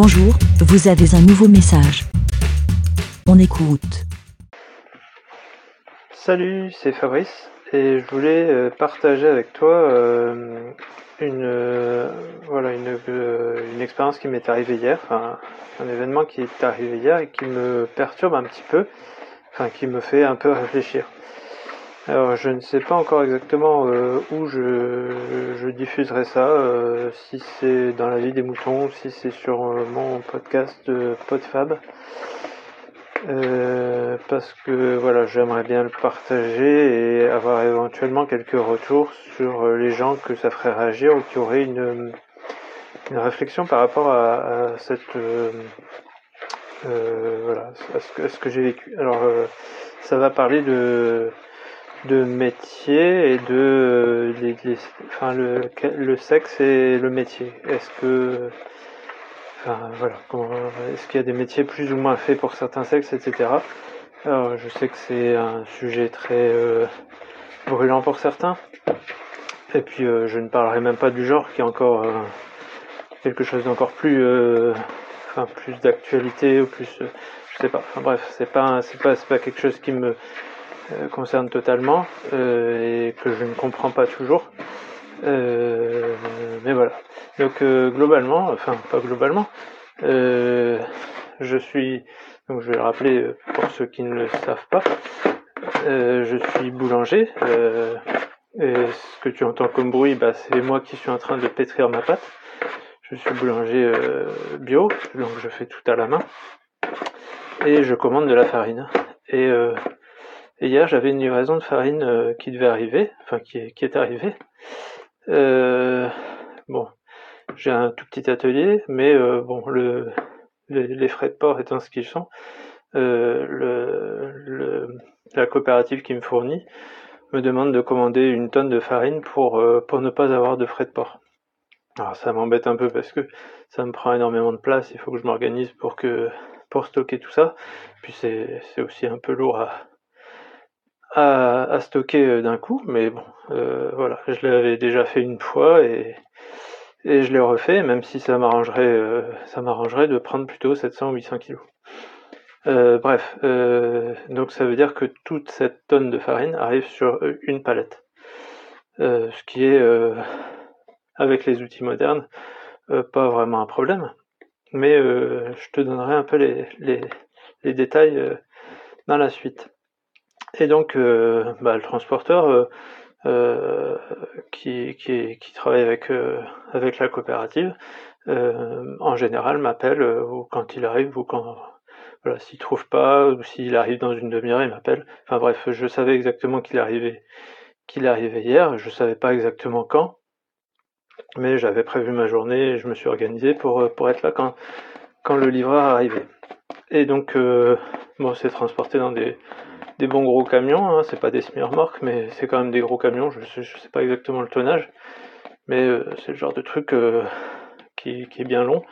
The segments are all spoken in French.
Bonjour, vous avez un nouveau message. On écoute. Salut, c'est Fabrice et je voulais euh, partager avec toi euh, une euh, une, expérience qui m'est arrivée hier, un événement qui est arrivé hier et qui me perturbe un petit peu, enfin qui me fait un peu réfléchir. Alors je ne sais pas encore exactement où je, diffuserai ça, si c'est dans la vie des moutons, si c'est sur mon podcast Podfab. Euh, parce que voilà, j'aimerais bien le partager et avoir éventuellement quelques retours sur euh, les gens que ça ferait réagir ou qui auraient une, réflexion par rapport à, cette euh, voilà, à ce que j'ai vécu. Alors, ça va parler de de métier et de enfin le, le sexe et le métier. Est-ce que Enfin, voilà, est-ce qu'il y a des métiers plus ou moins faits pour certains sexes, etc. Alors, je sais que c'est un sujet très euh, brûlant pour certains. Et puis, euh, je ne parlerai même pas du genre, qui est encore euh, quelque chose d'encore plus, enfin, plus d'actualité ou plus, je sais pas. Enfin bref, c'est pas, c'est pas, c'est pas quelque chose qui me concerne totalement et que je ne comprends pas toujours. Euh, mais voilà. Donc euh, globalement, enfin pas globalement, euh, je suis, donc je vais le rappeler pour ceux qui ne le savent pas, je suis boulanger. et ce que tu entends comme bruit, bah, c'est moi qui suis en train de pétrir ma pâte. Je suis boulanger bio, donc je fais tout à la main. Et je commande de la farine. Et, et hier, j'avais une livraison de farine qui devait arriver, enfin qui est arrivée. Euh, bon, j'ai un tout petit atelier, mais euh, bon, le, les, frais de port étant ce qu'ils sont, euh, la coopérative qui me fournit me demande de commander une tonne de farine pour, pour ne pas avoir de frais de port. Alors ça m'embête un peu parce que ça me prend énormément de place, il faut que je m'organise pour que pour stocker tout ça. Puis c'est aussi un peu lourd à, à, stocker euh, d'un coup, mais bon, euh, voilà, je l'avais déjà fait une fois et, je l'ai refait, même si ça m'arrangerait, euh, ça m'arrangerait de prendre plutôt 700 ou 800 kilos. bref, donc ça veut dire que toute cette tonne de farine arrive sur une palette, ce qui est, avec les outils modernes, pas vraiment un problème. Mais je te donnerai un peu les, les, les détails dans la suite. Et donc, euh, bah, le transporteur euh, euh, qui, travaille avec, avec la coopérative, en général, m'appelle quand il arrive ou quand s'il trouve pas ou s'il arrive dans une demi-heure, il m'appelle. Enfin bref, je savais exactement qu'il arrivait qu'il hier, je savais pas exactement quand, mais j'avais prévu ma journée et je me suis organisé pour, pour être là quand, quand le livreur arrivait. Et donc, bon, c'est transporté dans des, des bons gros camions, hein, c'est pas des semi-remorques, mais c'est quand même des gros camions, je sais, sais pas exactement le tonnage, mais euh, c'est le genre de truc euh, qui, est bien long,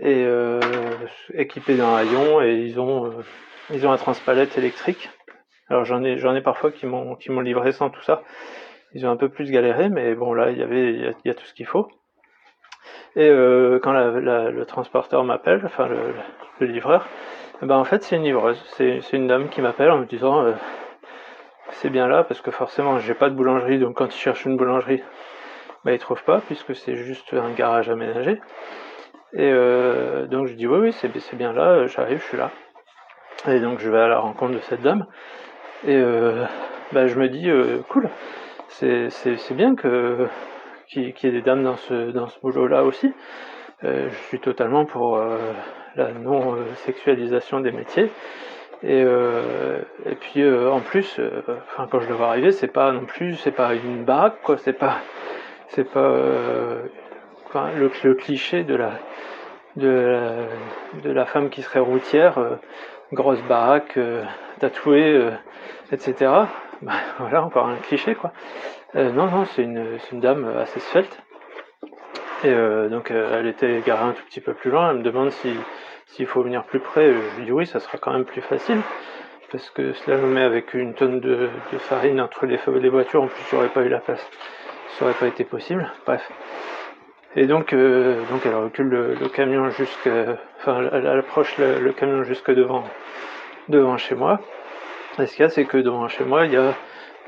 et euh, équipé d'un rayon, et ils ont, un transpalette électrique. Alors j'en ai, j'en ai parfois qui m'ont, livré sans tout ça. Ils ont un peu plus galéré, mais bon là il y avait, il y a, tout ce qu'il faut. Et quand le transporteur m'appelle, enfin le livreur, ben en fait c'est une livreuse, c'est une dame qui m'appelle en me disant euh, c'est bien là parce que forcément j'ai pas de boulangerie donc quand il cherche une boulangerie ben il trouve pas puisque c'est juste un garage aménagé. Et euh, donc je dis oui oui c'est bien là j'arrive je suis là. Et donc je vais à la rencontre de cette dame. Et euh, ben, je me dis cool. C'est bien que qu'il y ait des dames dans ce dans ce boulot là aussi je suis totalement pour la non-sexualisation des métiers. Et, euh, et puis euh, en plus, euh, quand je le vois arriver, c'est pas non plus, c'est pas une baraque quoi, c'est pas, c'est pas le, cliché de la, de la, de la femme qui serait routière, grosse baraque, tatouée, etc. Bah, voilà encore un cliché quoi. non non, c'est une, une dame assez svelte. Et donc elle était garée un tout petit peu plus loin. Elle me demande si s'il faut venir plus près, je lui dis oui, ça sera quand même plus facile. Parce que cela me met avec une tonne de, farine entre les, les voitures, en plus j'aurais pas eu la place. Ça aurait pas été possible. Bref. Et donc, euh, donc elle recule le, camion jusque, enfin, elle, approche le, camion jusque devant, devant chez moi. Et ce qu'il y a, c'est que devant chez moi, il y a,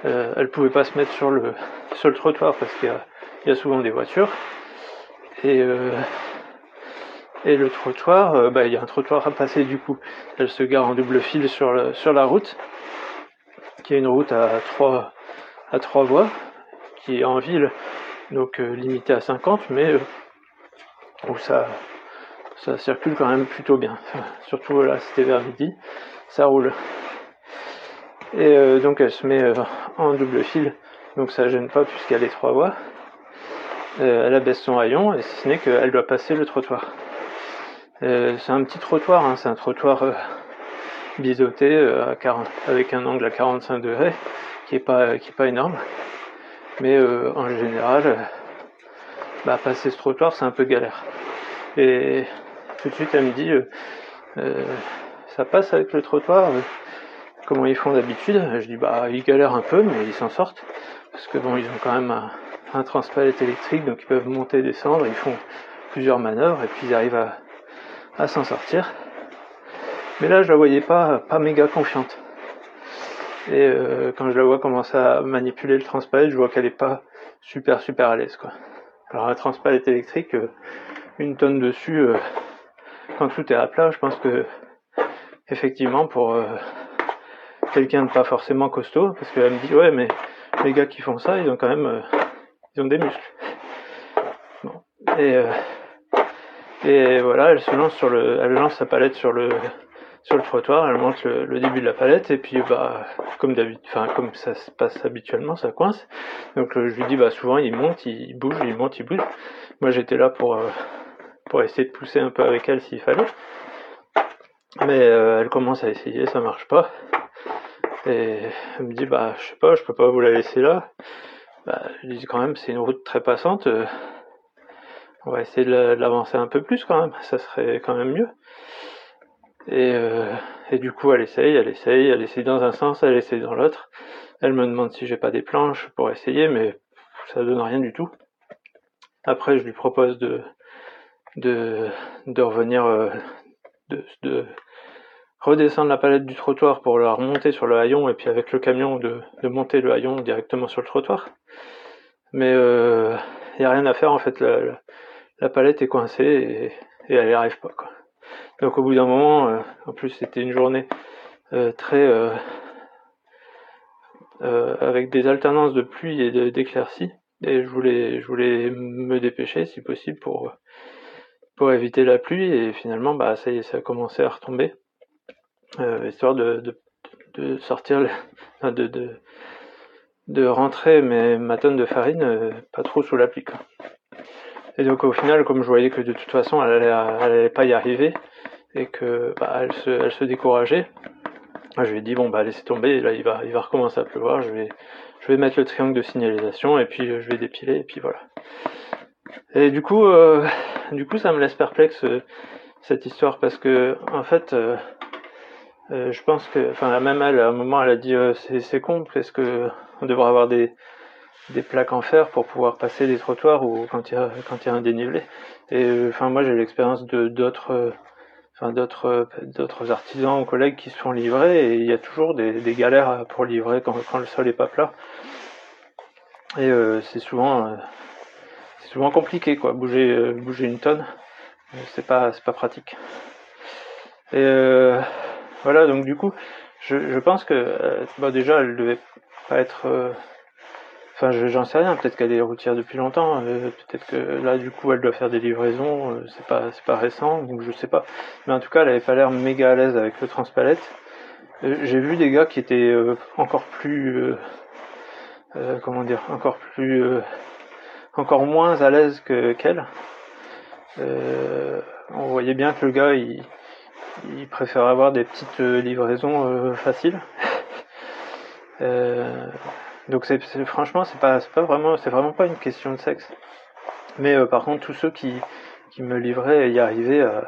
euh, elle pouvait pas se mettre sur le, sur le trottoir parce qu'il y a, il y a souvent des voitures. Et, euh, et le trottoir, euh, bah, il y a un trottoir à passer du coup. Elle se gare en double fil sur, la route, qui est une route à trois, à voies, qui est en ville donc euh, limité à 50, mais où ça, circule quand même plutôt bien. surtout là, c'était vers midi, ça roule. Et donc elle se met en double fil, donc ça gêne pas puisqu'elle est trois voies. Elle abaisse son rayon et si ce n'est qu'elle doit passer le trottoir. c'est un petit trottoir, hein, c'est un trottoir biseauté à 40, avec un angle à 45 degrés qui est pas, qui est pas énorme. Mais euh, en général, bah, passer ce trottoir, c'est un peu galère. Et tout de suite, elle me dit, euh, euh, ça passe avec le trottoir Comment ils font d'habitude? Je dis, bah, ils galèrent un peu, mais ils s'en sortent. Parce que bon, ils ont quand même un, un transpalette électrique, donc ils peuvent monter descendre, ils font plusieurs manœuvres, et puis ils arrivent à, à s'en sortir. Mais là, je la voyais pas, pas méga confiante. Et euh, quand je la vois commencer à manipuler le transpalette, je vois qu'elle est pas super super à l'aise quoi. Alors un transpalette électrique, euh, une tonne dessus, euh, quand tout est à plat, je pense que effectivement pour quelqu'un de pas forcément costaud, parce qu'elle me dit ouais mais les gars qui font ça, ils ont quand même ils ont des muscles. Bon. Et et voilà, elle se lance sur le, elle lance sa palette sur le sur le trottoir, elle monte le, début de la palette et puis bah comme d'habitude, enfin comme ça se passe habituellement, ça coince. Donc euh, je lui dis bah souvent il monte, il bouge, il monte, il bouge. Moi j'étais là pour euh, pour essayer de pousser un peu avec elle s'il fallait. Mais euh, elle commence à essayer, ça marche pas. Et elle me dit bah je sais pas, je peux pas vous la laisser là. Bah, je dis quand même c'est une route très passante. on va essayer de l'avancer un peu plus quand même, ça serait quand même mieux. Et, euh, et, du coup, elle essaye, elle essaye, elle essaye dans un sens, elle essaye dans l'autre. Elle me demande si j'ai pas des planches pour essayer, mais ça donne rien du tout. Après, je lui propose de, de, de revenir, euh, de, de, redescendre la palette du trottoir pour la remonter sur le haillon, et puis avec le camion de, monter le haillon directement sur le trottoir. Mais il euh, n'y a rien à faire en fait, la, la, palette est coincée et, et elle n'y arrive pas. Quoi. Donc au bout d'un moment, euh, en plus c'était une journée euh, très euh, avec des alternances de pluie et d'éclaircies, et je voulais, je voulais me dépêcher si possible pour pour éviter la pluie et finalement bah ça y est ça a commencé à retomber histoire de, de, sortir de, de, de rentrer mes, ma tonne de farine pas trop sous la pluie et donc au final comme je voyais que de toute façon elle allait, elle allait pas y arriver et que bah, elle, se, elle se décourageait. Je lui ai dit bon bah laissez tomber, là il va, il va recommencer à pleuvoir, je vais, je vais mettre le triangle de signalisation et puis je vais dépiler et puis voilà. Et du coup, euh, du coup ça me laisse perplexe euh, cette histoire parce que en fait, euh, je pense que, enfin même elle à un moment elle a dit c'est con, est-ce que on devrait avoir des des plaques en fer pour pouvoir passer des trottoirs ou quand il y a quand il y a un dénivelé. Et enfin moi j'ai l'expérience de d'autres enfin d'autres d'autres artisans ou collègues qui se font livrer et il y a toujours des, galères pour livrer quand, le sol est pas plat. Et euh, c'est souvent euh, c'est souvent compliqué quoi. Bouger euh, bouger une tonne c'est pas c'est pas pratique. Et voilà donc du coup je, pense que bah déjà elle devait pas être Enfin, j'en sais rien. Peut-être qu'elle est routière depuis longtemps. Euh, peut-être que là, du coup, elle doit faire des livraisons. Euh, c'est pas, c'est pas récent, donc je sais pas. Mais en tout cas, elle avait pas l'air méga à l'aise avec le transpalette. Euh, j'ai vu des gars qui étaient encore plus, comment dire, encore plus, encore moins à l'aise que qu'elle. on voyait bien que le gars, il, il préfère avoir des petites livraisons faciles. Donc c'est, franchement c'est pas pas vraiment c'est vraiment pas une question de sexe. Mais euh, par contre tous ceux qui qui me livraient y arrivaient euh,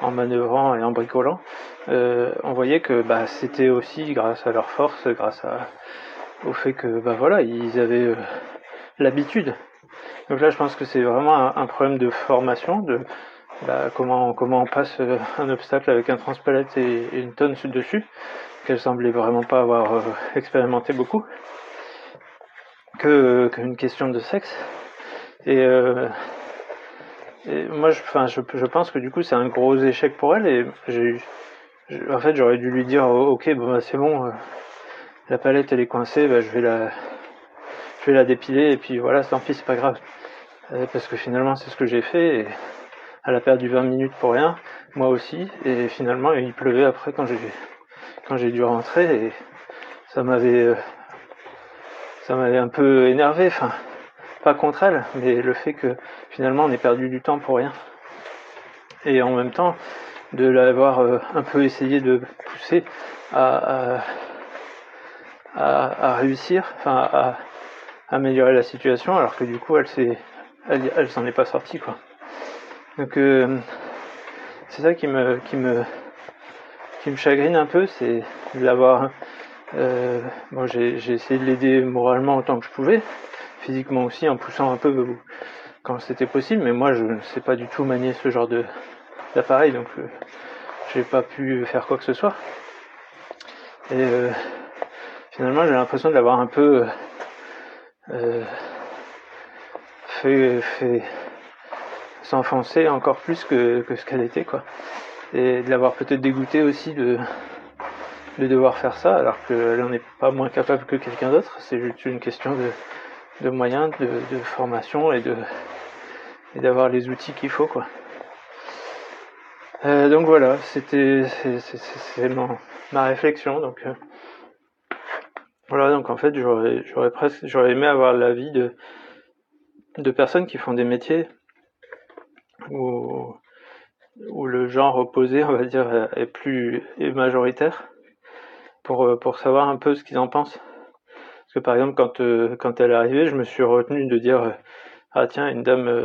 en manœuvrant et en bricolant, euh, on voyait que bah c'était aussi grâce à leur force, grâce à au fait que bah voilà ils avaient l'habitude. Donc là, je pense que c'est vraiment un, problème de formation, de bah, comment, comment on passe euh, un obstacle avec un transpalette et, une tonne dessus, qu'elle semblait vraiment pas avoir euh, expérimenté beaucoup, que qu'une question de sexe. Et, euh, moi, je, je, je, pense que du coup, c'est un gros échec pour elle. Et j'ai, en fait, j'aurais dû lui dire, oh, ok, bon, bah, c'est bon, la palette elle est coincée, bah, je vais la, je vais la dépiler et puis voilà, tant pis, c'est pas grave. parce que finalement, c'est ce que j'ai fait. Et, elle a perdu 20 minutes pour rien, moi aussi, et finalement il pleuvait après quand j'ai quand j'ai dû rentrer et ça m'avait euh, ça m'avait un peu énervé, enfin pas contre elle, mais le fait que finalement on ait perdu du temps pour rien. Et en même temps, de l'avoir euh, un peu essayé de pousser à, à, réussir, enfin à, améliorer la situation, alors que du coup elle s'est elle, elle s'en est pas sortie quoi. Donc euh, c'est ça qui me qui me qui me chagrine un peu, c'est de l'avoir. Euh, bon, j'ai essayé de l'aider moralement autant que je pouvais, physiquement aussi en poussant un peu quand c'était possible, mais moi je ne sais pas du tout manier ce genre de d'appareil, donc euh, j'ai pas pu faire quoi que ce soit. Et finalement j'ai l'impression de l'avoir un peu fait, fait s'enfoncer encore plus que, ce qu'elle était, quoi. Et de l'avoir peut-être dégoûté aussi de, de devoir faire ça, alors qu'elle n'en est pas moins capable que quelqu'un d'autre. C'est juste une question de, de moyens, de, formation et de et d'avoir les outils qu'il faut, quoi. Euh, donc voilà, c'était c'est ma réflexion. Donc euh, voilà, donc en fait j'aurais j'aurais presque j'aurais aimé avoir l'avis de de personnes qui font des métiers où, où le genre opposé, on va dire, est plus majoritaire, pour, pour savoir un peu ce qu'ils en pensent. Parce que par exemple, quand, euh, quand elle est arrivée, je me suis retenu de dire Ah tiens, une dame euh,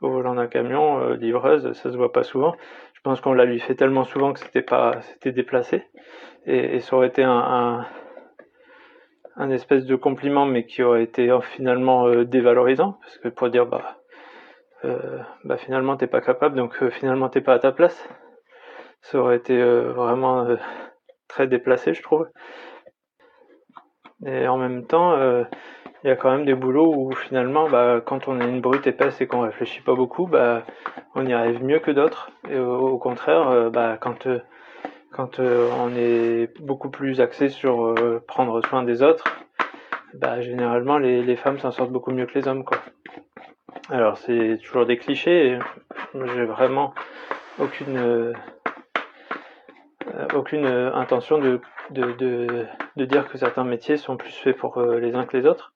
au volant d'un camion, euh, livreuse, ça se voit pas souvent. Je pense qu'on l'a lui fait tellement souvent que c'était pas c'était déplacé. Et, ça aurait été un, un, un, espèce de compliment, mais qui aurait été finalement dévalorisant. Parce que pour dire bah euh, bah finalement t'es pas capable, donc euh, finalement t'es pas à ta place. Ça aurait été euh, vraiment très déplacé, je trouve. Et en même temps, il y a quand même des boulots où finalement, bah, quand on est une brute épaisse et qu'on réfléchit pas beaucoup, bah, on y arrive mieux que d'autres. Et au, contraire, bah, quand quand on est beaucoup plus axé sur prendre soin des autres, bah, généralement les, les femmes s'en sortent beaucoup mieux que les hommes, quoi. Alors c'est toujours des clichés. J'ai vraiment aucune euh, aucune intention de, de, de, dire que certains métiers sont plus faits pour euh, les uns que les autres.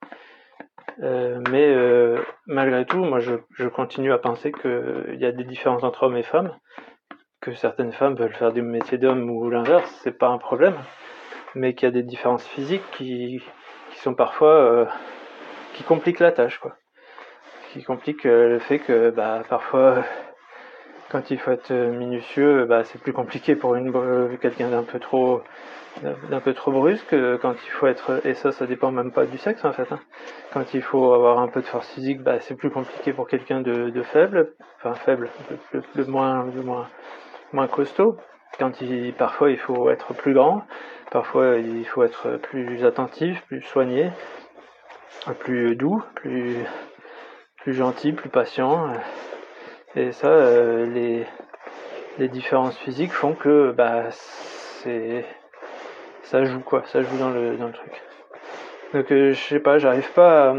Euh, mais malgré tout, moi je, je continue à penser qu'il y a des différences entre hommes et femmes, que certaines femmes veulent faire des métiers d'hommes ou l'inverse, c'est pas un problème, mais qu'il y a des différences physiques qui, qui sont parfois qui compliquent la tâche quoi qui complique euh, le fait que bah, parfois quand il faut être minutieux, bah, c'est plus compliqué pour une euh, quelqu'un d'un peu trop d'un peu trop brusque quand il faut être et ça ça dépend même pas du sexe en fait hein. quand il faut avoir un peu de force physique bah, c'est plus compliqué pour quelqu'un de, de, faible enfin faible le, moins le moins moins costaud quand il parfois il faut être plus grand parfois il faut être plus attentif plus soigné plus doux plus plus gentil, plus patient. Euh, et ça, euh, les, les différences physiques font que bah c'est ça joue quoi, ça joue dans le dans le truc. Donc euh, je sais pas, j'arrive pas. À...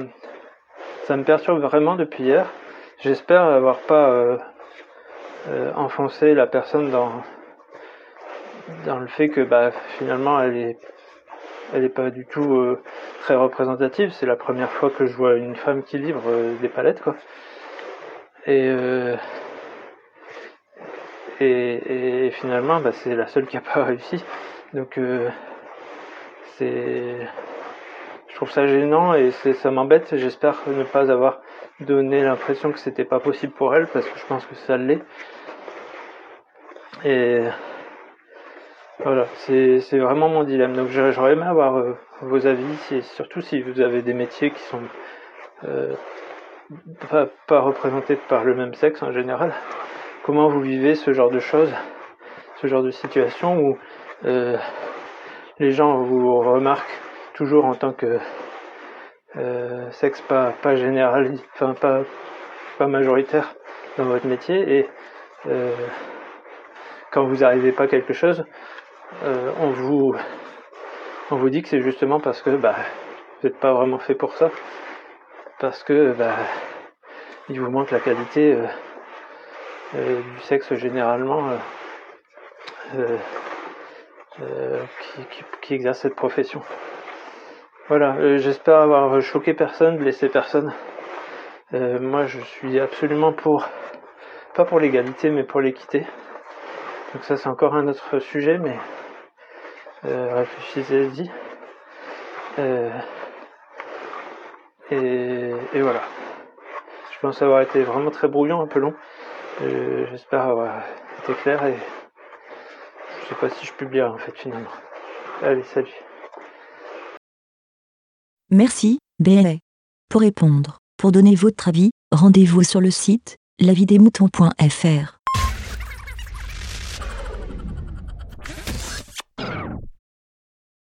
Ça me perturbe vraiment depuis hier. J'espère avoir pas enfoncé la personne dans dans le fait que bah finalement elle est elle n'est pas du tout euh, très représentative. C'est la première fois que je vois une femme qui livre euh, des palettes, quoi. Et, euh, et, finalement, bah, c'est la seule qui n'a pas réussi. Donc, c'est, je trouve ça gênant et ça m'embête. J'espère ne pas avoir donné l'impression que c'était pas possible pour elle, parce que je pense que ça l'est. Et voilà, c'est vraiment mon dilemme. Donc j'aurais aimé avoir euh, vos avis, surtout si vous avez des métiers qui sont euh, pas, représentés par le même sexe en général. Comment vous vivez ce genre de choses, ce genre de situation où euh, les gens vous remarquent toujours en tant que euh, sexe pas, pas général, enfin pas, pas majoritaire dans votre métier et quand vous n'arrivez pas à quelque chose, on vous on vous dit que c'est justement parce que bah, vous n'êtes pas vraiment fait pour ça, parce que bah, il vous manque la qualité euh, euh, du sexe généralement euh, qui, exerce cette profession. Voilà, j'espère avoir choqué personne, blessé personne. moi je suis absolument pour, pas pour l'égalité mais pour l'équité. Donc ça c'est encore un autre sujet mais réfléchissez-y. Euh, et, et, voilà. Je pense avoir été vraiment très brouillon, un peu long. Euh, j'espère avoir été clair et je sais pas si je publierai en fait finalement. Allez, salut. Merci, BLA. Pour répondre, pour donner votre avis, rendez-vous sur le site lavidemouton.fr.